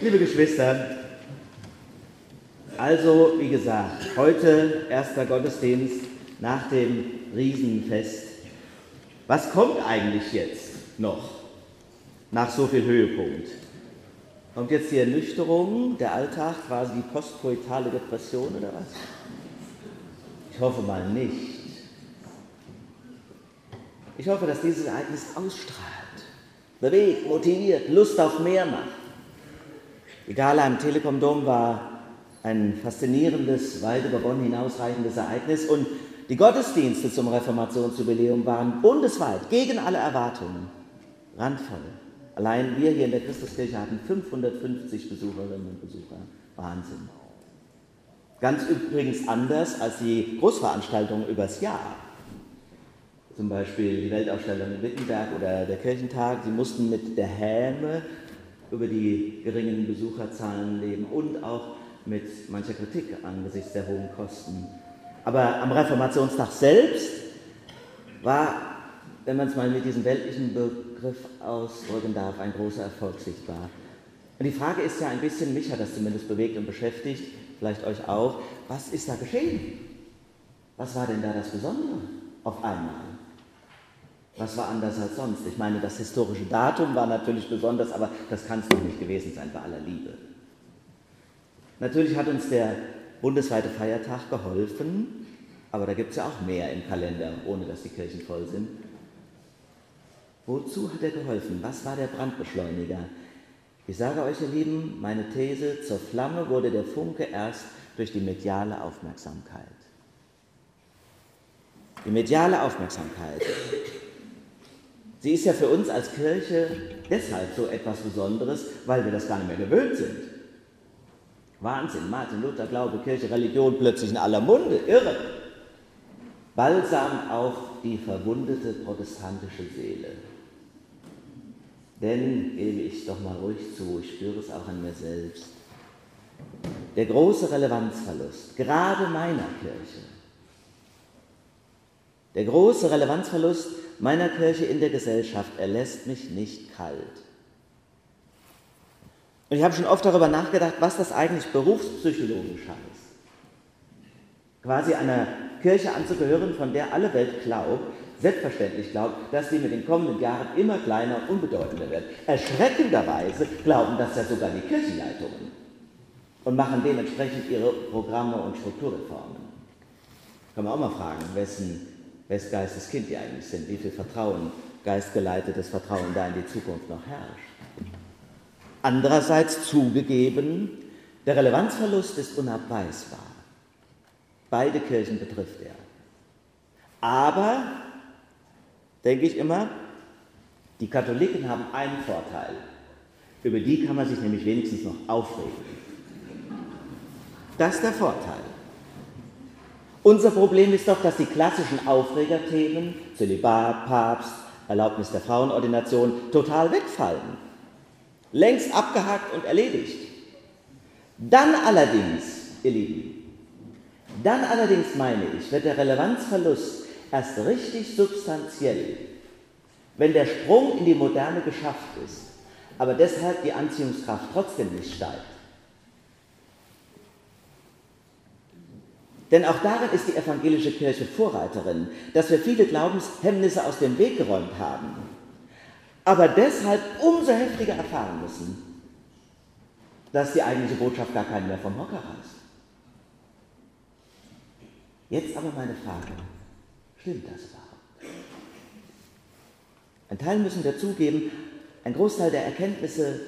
Liebe Geschwister, also wie gesagt, heute erster Gottesdienst nach dem Riesenfest. Was kommt eigentlich jetzt noch nach so viel Höhepunkt? Kommt jetzt die Ernüchterung, der Alltag, quasi die postkoitale Depression oder was? Ich hoffe mal nicht. Ich hoffe, dass dieses Ereignis ausstrahlt, bewegt, motiviert, Lust auf mehr macht. Gala im Telekom-Dom war ein faszinierendes, weit über Bonn hinausreichendes Ereignis und die Gottesdienste zum Reformationsjubiläum waren bundesweit gegen alle Erwartungen randvoll. Allein wir hier in der Christuskirche hatten 550 Besucherinnen und Besucher. Wahnsinn. Ganz übrigens anders als die Großveranstaltungen übers Jahr. Zum Beispiel die Weltausstellung in Wittenberg oder der Kirchentag. Sie mussten mit der Häme über die geringen Besucherzahlen leben und auch mit mancher Kritik angesichts der hohen Kosten. Aber am Reformationstag selbst war, wenn man es mal mit diesem weltlichen Begriff ausdrücken darf, ein großer Erfolg sichtbar. Und die Frage ist ja ein bisschen, mich hat das zumindest bewegt und beschäftigt, vielleicht euch auch, was ist da geschehen? Was war denn da das Besondere auf einmal? Was war anders als sonst? Ich meine, das historische Datum war natürlich besonders, aber das kann es noch nicht gewesen sein, bei aller Liebe. Natürlich hat uns der bundesweite Feiertag geholfen, aber da gibt es ja auch mehr im Kalender, ohne dass die Kirchen voll sind. Wozu hat er geholfen? Was war der Brandbeschleuniger? Ich sage euch, ihr Lieben, meine These, zur Flamme wurde der Funke erst durch die mediale Aufmerksamkeit. Die mediale Aufmerksamkeit. Sie ist ja für uns als Kirche deshalb so etwas Besonderes, weil wir das gar nicht mehr gewöhnt sind. Wahnsinn, Martin Luther, Glaube, Kirche, Religion plötzlich in aller Munde, irre. Balsam auf die verwundete protestantische Seele. Denn, gebe ich doch mal ruhig zu, ich spüre es auch an mir selbst, der große Relevanzverlust, gerade meiner Kirche, der große Relevanzverlust meiner Kirche in der Gesellschaft, er lässt mich nicht kalt. Und ich habe schon oft darüber nachgedacht, was das eigentlich berufspsychologisch heißt. Quasi einer Kirche anzugehören, von der alle Welt glaubt, selbstverständlich glaubt, dass sie mit den kommenden Jahren immer kleiner und unbedeutender wird. Erschreckenderweise glauben das ja sogar die Kirchenleitungen und machen dementsprechend ihre Programme und Strukturreformen. Kann man auch mal fragen, wessen, wessen Geistes Kind die eigentlich sind, wie viel Vertrauen, geistgeleitetes Vertrauen da in die Zukunft noch herrscht. Andererseits zugegeben, der Relevanzverlust ist unabweisbar. Beide Kirchen betrifft er. Aber, denke ich immer, die Katholiken haben einen Vorteil. Über die kann man sich nämlich wenigstens noch aufregen. Das ist der Vorteil. Unser Problem ist doch, dass die klassischen Aufregerthemen, Zölibat, Papst, Erlaubnis der Frauenordination, total wegfallen. Längst abgehakt und erledigt. Dann allerdings, ihr Lieben, dann allerdings meine ich, wird der Relevanzverlust erst richtig substanziell, wenn der Sprung in die Moderne geschafft ist, aber deshalb die Anziehungskraft trotzdem nicht steigt. Denn auch darin ist die evangelische Kirche Vorreiterin, dass wir viele Glaubenshemmnisse aus dem Weg geräumt haben aber deshalb umso heftiger erfahren müssen, dass die eigentliche Botschaft gar keinen mehr vom Hocker reißt. Jetzt aber meine Frage, stimmt das überhaupt? Ein Teil müssen wir zugeben, ein Großteil der Erkenntnisse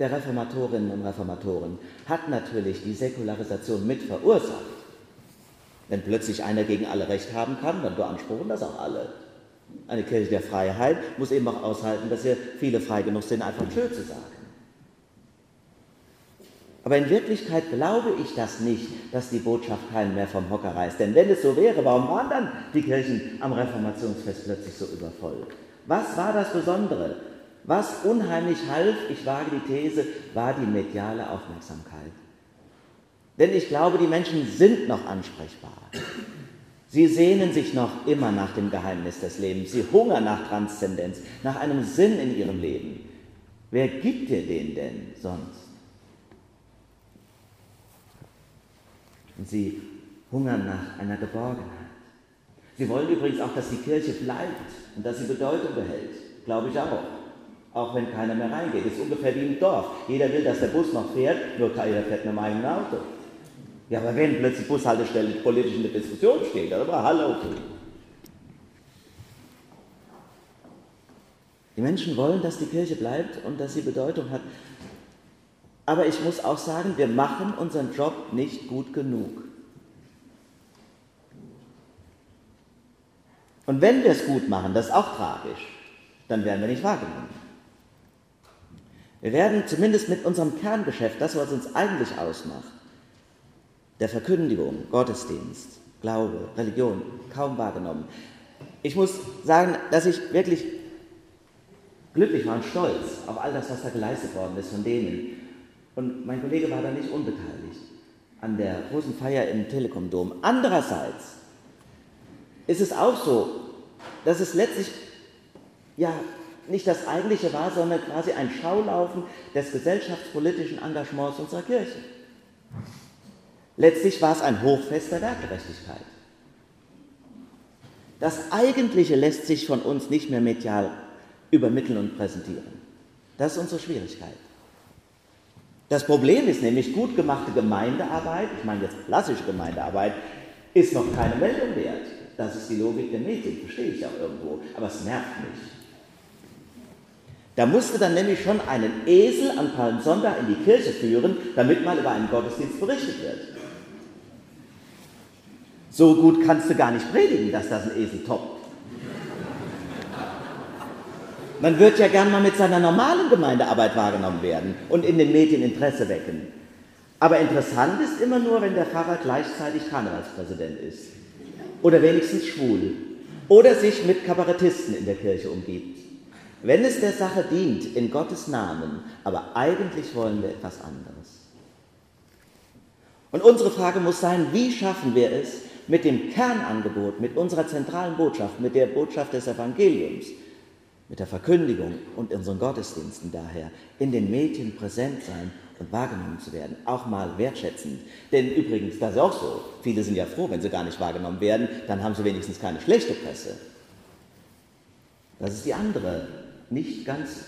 der Reformatorinnen und Reformatoren hat natürlich die Säkularisation mit verursacht. Wenn plötzlich einer gegen alle Recht haben kann, dann beanspruchen das auch alle. Eine Kirche der Freiheit muss eben auch aushalten, dass hier viele frei genug sind, einfach schön zu sagen. Aber in Wirklichkeit glaube ich das nicht, dass die Botschaft keinen mehr vom Hocker reißt. Denn wenn es so wäre, warum waren dann die Kirchen am Reformationsfest plötzlich so übervoll? Was war das Besondere? Was unheimlich half, ich wage die These, war die mediale Aufmerksamkeit. Denn ich glaube, die Menschen sind noch ansprechbar. Sie sehnen sich noch immer nach dem Geheimnis des Lebens. Sie hungern nach Transzendenz, nach einem Sinn in ihrem Leben. Wer gibt dir den denn sonst? Und sie hungern nach einer Geborgenheit. Sie wollen übrigens auch, dass die Kirche bleibt und dass sie Bedeutung behält. Glaube ich auch. Auch wenn keiner mehr reingeht. Ist ungefähr wie im Dorf. Jeder will, dass der Bus noch fährt, nur keiner fährt mit meinem Auto. Ja, aber wenn plötzlich Bushaltestelle politisch in der Diskussion steht, dann aber hallo. Die Menschen wollen, dass die Kirche bleibt und dass sie Bedeutung hat. Aber ich muss auch sagen, wir machen unseren Job nicht gut genug. Und wenn wir es gut machen, das ist auch tragisch, dann werden wir nicht wahrgenommen. Wir werden zumindest mit unserem Kerngeschäft, das, was uns eigentlich ausmacht, der Verkündigung, Gottesdienst, Glaube, Religion, kaum wahrgenommen. Ich muss sagen, dass ich wirklich glücklich war und stolz auf all das, was da geleistet worden ist von denen. Und mein Kollege war da nicht unbeteiligt an der großen Feier im Telekom-Dom. Andererseits ist es auch so, dass es letztlich ja nicht das eigentliche war, sondern quasi ein Schaulaufen des gesellschaftspolitischen Engagements unserer Kirche. Letztlich war es ein Hochfest der Werkgerechtigkeit. Das Eigentliche lässt sich von uns nicht mehr medial übermitteln und präsentieren. Das ist unsere Schwierigkeit. Das Problem ist nämlich, gut gemachte Gemeindearbeit, ich meine jetzt klassische Gemeindearbeit, ist noch keine Meldung wert. Das ist die Logik der Medien, verstehe ich auch irgendwo, aber es nervt mich. Da musste dann nämlich schon einen Esel an Palmsonntag in die Kirche führen, damit mal über einen Gottesdienst berichtet wird. So gut kannst du gar nicht predigen, dass das ein Esel toppt. Man wird ja gern mal mit seiner normalen Gemeindearbeit wahrgenommen werden und in den Medien Interesse wecken. Aber interessant ist immer nur, wenn der Pfarrer gleichzeitig Karnevalspräsident ist. Oder wenigstens schwul. Oder sich mit Kabarettisten in der Kirche umgibt. Wenn es der Sache dient, in Gottes Namen, aber eigentlich wollen wir etwas anderes. Und unsere Frage muss sein, wie schaffen wir es mit dem Kernangebot, mit unserer zentralen Botschaft, mit der Botschaft des Evangeliums, mit der Verkündigung und unseren Gottesdiensten daher in den Medien präsent sein und wahrgenommen zu werden, auch mal wertschätzend. Denn übrigens, das ist auch so, viele sind ja froh, wenn sie gar nicht wahrgenommen werden, dann haben sie wenigstens keine schlechte Presse. Das ist die andere, nicht ganz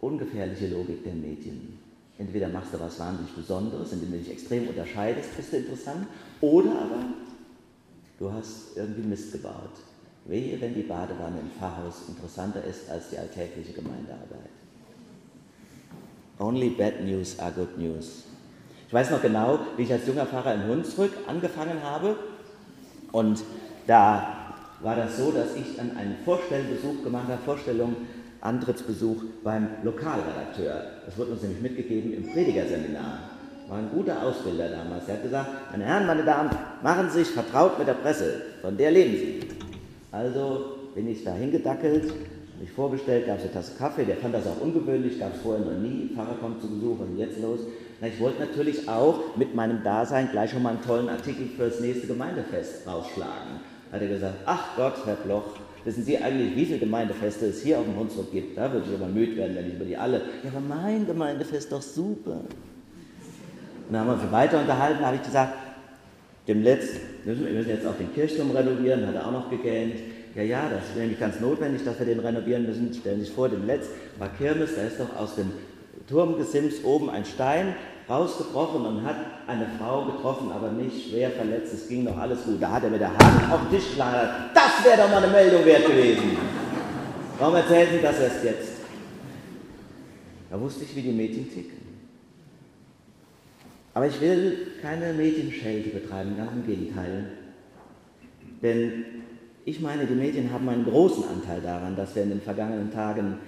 ungefährliche Logik der Medien. Entweder machst du was wahnsinnig Besonderes, indem du dich extrem unterscheidest, bist du interessant, oder aber du hast irgendwie Mist gebaut. Wehe, wenn die Badewanne im Pfarrhaus interessanter ist als die alltägliche Gemeindearbeit. Only bad news are good news. Ich weiß noch genau, wie ich als junger Pfarrer in Hunsrück angefangen habe. Und da war das so, dass ich dann einen Vorstellbesuch gemacht habe, Vorstellung, Antrittsbesuch beim Lokalredakteur. Das wurde uns nämlich mitgegeben im Predigerseminar. War ein guter Ausbilder damals. Er hat gesagt, meine Herren, meine Damen, machen Sie sich vertraut mit der Presse, von der leben Sie. Also bin ich da hingedackelt, mich vorgestellt, gab es eine Tasse Kaffee, der fand das auch ungewöhnlich, gab es vorher noch nie, Pfarrer kommt zu Besuch, ist jetzt los? Ich wollte natürlich auch mit meinem Dasein gleich schon mal einen tollen Artikel für das nächste Gemeindefest rausschlagen. Hat er gesagt, ach Gott, Herr Bloch, wissen Sie eigentlich, wie viele Gemeindefeste es hier auf dem Hunsrück gibt? Da würde ich aber müde werden, wenn ich über die alle. Ja, aber mein Gemeindefest doch super. Dann haben wir uns weiter unterhalten, da habe ich gesagt, dem Letzt, wir müssen jetzt auch den Kirchturm renovieren, hat er auch noch gegähnt. Ja, ja, das ist nämlich ganz notwendig, dass wir den renovieren müssen. Stellen Sie sich vor, dem Letzt war Kirmes, da ist doch aus dem Turmgesims oben ein Stein rausgebrochen und hat eine Frau getroffen, aber nicht schwer verletzt. Es ging noch alles gut. Da hat er mit der Hand auf den Tisch geschlagen. Das wäre doch mal eine Meldung wert gewesen. Warum erzählen Sie das erst jetzt? Da wusste ich, wie die Mädchen ticken. Aber ich will keine Medienschelte betreiben, ganz im Gegenteil. Denn ich meine, die Medien haben einen großen Anteil daran, dass wir in den vergangenen Tagen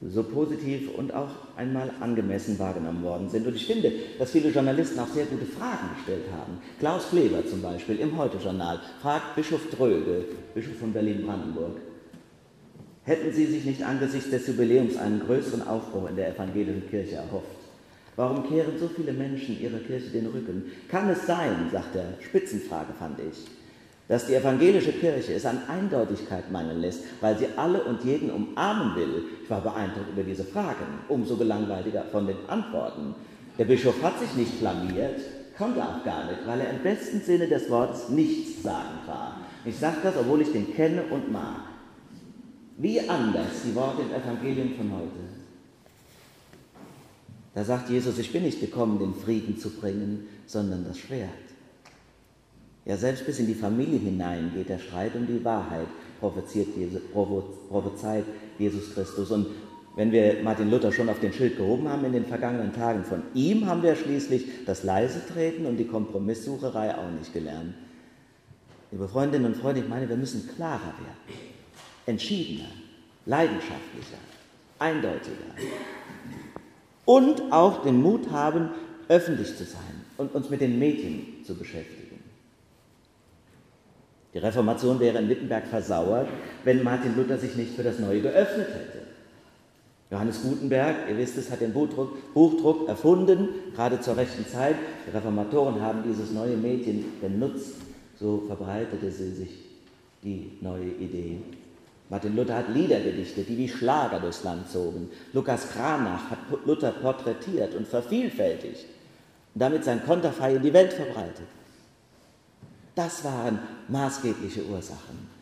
so positiv und auch einmal angemessen wahrgenommen worden sind. Und ich finde, dass viele Journalisten auch sehr gute Fragen gestellt haben. Klaus Kleber zum Beispiel im Heute-Journal fragt Bischof Dröge, Bischof von Berlin-Brandenburg, hätten Sie sich nicht angesichts des Jubiläums einen größeren Aufbruch in der evangelischen Kirche erhofft? Warum kehren so viele Menschen ihrer Kirche den Rücken? Kann es sein, sagt er, Spitzenfrage fand ich, dass die evangelische Kirche es an Eindeutigkeit mangeln lässt, weil sie alle und jeden umarmen will? Ich war beeindruckt über diese Fragen, umso gelangweiliger von den Antworten. Der Bischof hat sich nicht blamiert, konnte auch gar nicht, weil er im besten Sinne des Wortes nichts sagen war. Ich sage das, obwohl ich den kenne und mag. Wie anders die Worte im Evangelium von heute. Da sagt Jesus, ich bin nicht gekommen, den Frieden zu bringen, sondern das Schwert. Ja, selbst bis in die Familie hinein geht der Streit um die Wahrheit, prophezeit Jesus Christus. Und wenn wir Martin Luther schon auf den Schild gehoben haben in den vergangenen Tagen, von ihm haben wir schließlich das leise Treten und die Kompromisssucherei auch nicht gelernt. Liebe Freundinnen und Freunde, ich meine, wir müssen klarer werden, entschiedener, leidenschaftlicher, eindeutiger und auch den Mut haben, öffentlich zu sein und uns mit den Medien zu beschäftigen. Die Reformation wäre in Wittenberg versauert, wenn Martin Luther sich nicht für das Neue geöffnet hätte. Johannes Gutenberg, ihr wisst es, hat den Buchdruck, Buchdruck erfunden, gerade zur rechten Zeit. Die Reformatoren haben dieses neue Medien benutzt, so verbreitete sie sich die neue Idee. Martin Luther hat Lieder gedichtet, die wie Schlager durchs Land zogen. Lukas Kranach hat Luther porträtiert und vervielfältigt und damit sein Konterfei in die Welt verbreitet. Das waren maßgebliche Ursachen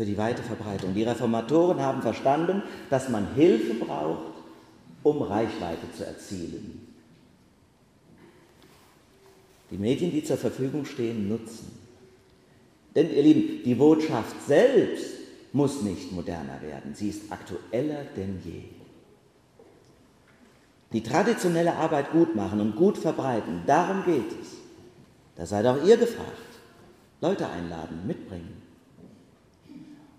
für die weite Verbreitung. Die Reformatoren haben verstanden, dass man Hilfe braucht, um Reichweite zu erzielen. Die Medien, die zur Verfügung stehen, nutzen. Denn, ihr Lieben, die Botschaft selbst muss nicht moderner werden, sie ist aktueller denn je. Die traditionelle Arbeit gut machen und gut verbreiten, darum geht es. Da seid auch ihr gefragt. Leute einladen, mitbringen.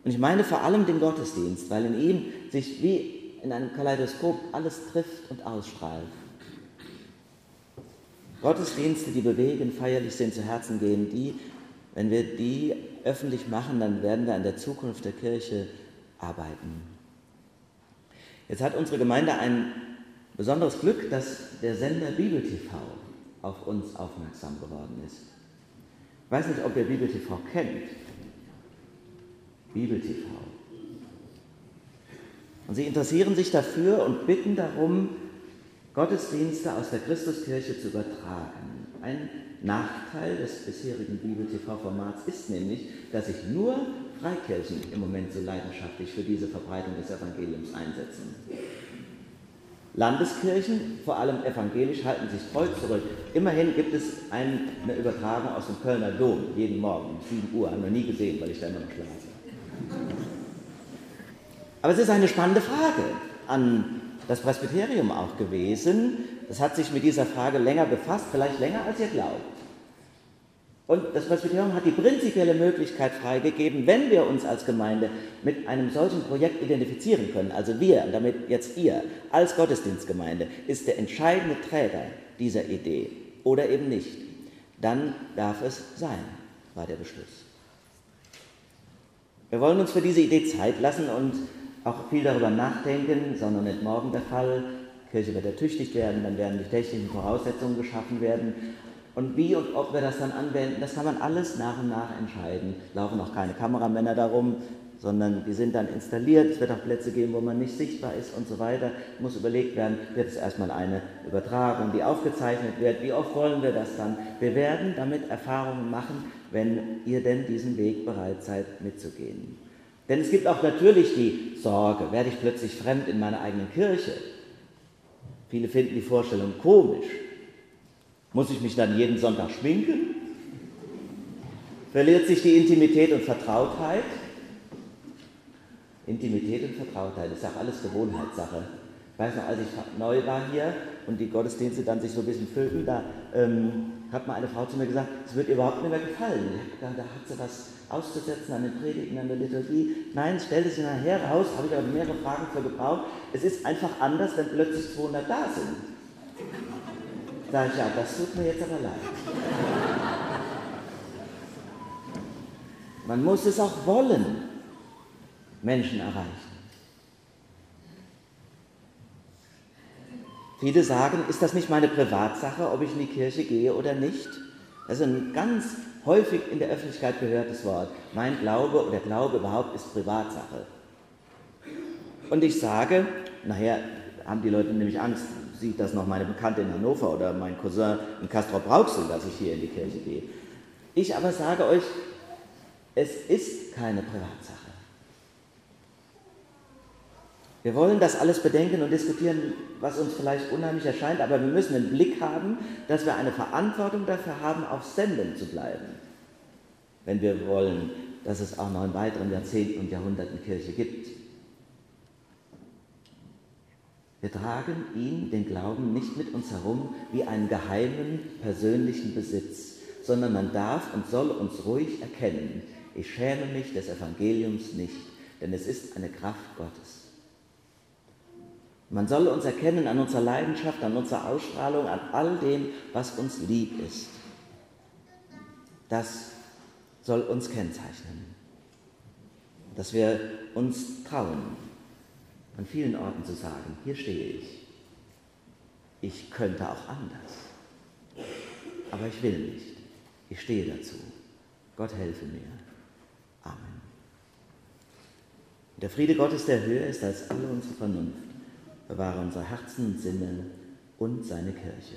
Und ich meine vor allem den Gottesdienst, weil in ihm sich wie in einem Kaleidoskop alles trifft und ausstrahlt. Gottesdienste, die bewegen, feierlich sind, zu Herzen gehen, die, wenn wir die öffentlich machen, dann werden wir an der Zukunft der Kirche arbeiten. Jetzt hat unsere Gemeinde ein besonderes Glück, dass der Sender Bibel TV auf uns aufmerksam geworden ist. Ich weiß nicht, ob ihr Bibel TV kennt. Bibel TV. Und sie interessieren sich dafür und bitten darum, Gottesdienste aus der Christuskirche zu übertragen. Ein Nachteil des bisherigen Bibel-TV-Formats ist nämlich, dass sich nur Freikirchen im Moment so leidenschaftlich für diese Verbreitung des Evangeliums einsetzen. Landeskirchen, vor allem evangelisch, halten sich treu zurück. Immerhin gibt es eine Übertragung aus dem Kölner Dom jeden Morgen um 7 Uhr. Haben wir nie gesehen, weil ich da immer noch schlafe. Aber es ist eine spannende Frage an das Presbyterium auch gewesen. Das hat sich mit dieser Frage länger befasst, vielleicht länger als ihr glaubt. Und das Presbyterium hat die prinzipielle Möglichkeit freigegeben, wenn wir uns als Gemeinde mit einem solchen Projekt identifizieren können, also wir, damit jetzt ihr als Gottesdienstgemeinde, ist der entscheidende Träger dieser Idee oder eben nicht, dann darf es sein, war der Beschluss. Wir wollen uns für diese Idee Zeit lassen und auch viel darüber nachdenken, sondern nicht morgen der Fall. Die Kirche wird ertüchtigt werden, dann werden die technischen Voraussetzungen geschaffen werden. Und wie und ob wir das dann anwenden, das kann man alles nach und nach entscheiden. Laufen auch keine Kameramänner darum, sondern die sind dann installiert. Es wird auch Plätze geben, wo man nicht sichtbar ist und so weiter. Muss überlegt werden, wird es erstmal eine Übertragung, die aufgezeichnet wird. Wie oft wollen wir das dann? Wir werden damit Erfahrungen machen, wenn ihr denn diesen Weg bereit seid mitzugehen. Denn es gibt auch natürlich die Sorge, werde ich plötzlich fremd in meiner eigenen Kirche? Viele finden die Vorstellung komisch. Muss ich mich dann jeden Sonntag schminken? Verliert sich die Intimität und Vertrautheit? Intimität und Vertrautheit ist auch alles Gewohnheitssache. Ich weiß noch, als ich neu war hier und die Gottesdienste dann sich so ein bisschen füllten, da ähm, hat mal eine Frau zu mir gesagt, es wird ihr überhaupt nicht mehr gefallen. Da hat sie was auszusetzen an den Predigten, an der Liturgie. Nein, stellte sie nachher raus, habe ich aber mehrere Fragen für gebraucht. Es ist einfach anders, wenn plötzlich 200 da sind. Da ich, ja, das tut mir jetzt aber leid. Man muss es auch wollen, Menschen erreichen. Viele sagen, ist das nicht meine Privatsache, ob ich in die Kirche gehe oder nicht? Das ist ein ganz häufig in der Öffentlichkeit gehörtes Wort. Mein Glaube oder Glaube überhaupt ist Privatsache. Und ich sage, nachher haben die Leute nämlich Angst, sieht das noch meine Bekannte in Hannover oder mein Cousin in Castrop-Rauxel, dass ich hier in die Kirche gehe. Ich aber sage euch, es ist keine Privatsache. Wir wollen das alles bedenken und diskutieren, was uns vielleicht unheimlich erscheint, aber wir müssen den Blick haben, dass wir eine Verantwortung dafür haben, auf Sendung zu bleiben, wenn wir wollen, dass es auch noch in weiteren Jahrzehnten und Jahrhunderten Kirche gibt. Wir tragen ihn, den Glauben, nicht mit uns herum wie einen geheimen persönlichen Besitz, sondern man darf und soll uns ruhig erkennen, ich schäme mich des Evangeliums nicht, denn es ist eine Kraft Gottes. Man soll uns erkennen an unserer Leidenschaft, an unserer Ausstrahlung, an all dem, was uns lieb ist. Das soll uns kennzeichnen. Dass wir uns trauen, an vielen Orten zu sagen, hier stehe ich. Ich könnte auch anders. Aber ich will nicht. Ich stehe dazu. Gott helfe mir. Amen. Der Friede Gottes, der höher ist als alle unsere Vernunft bewahre unser Herzen und Sinne und seine Kirche.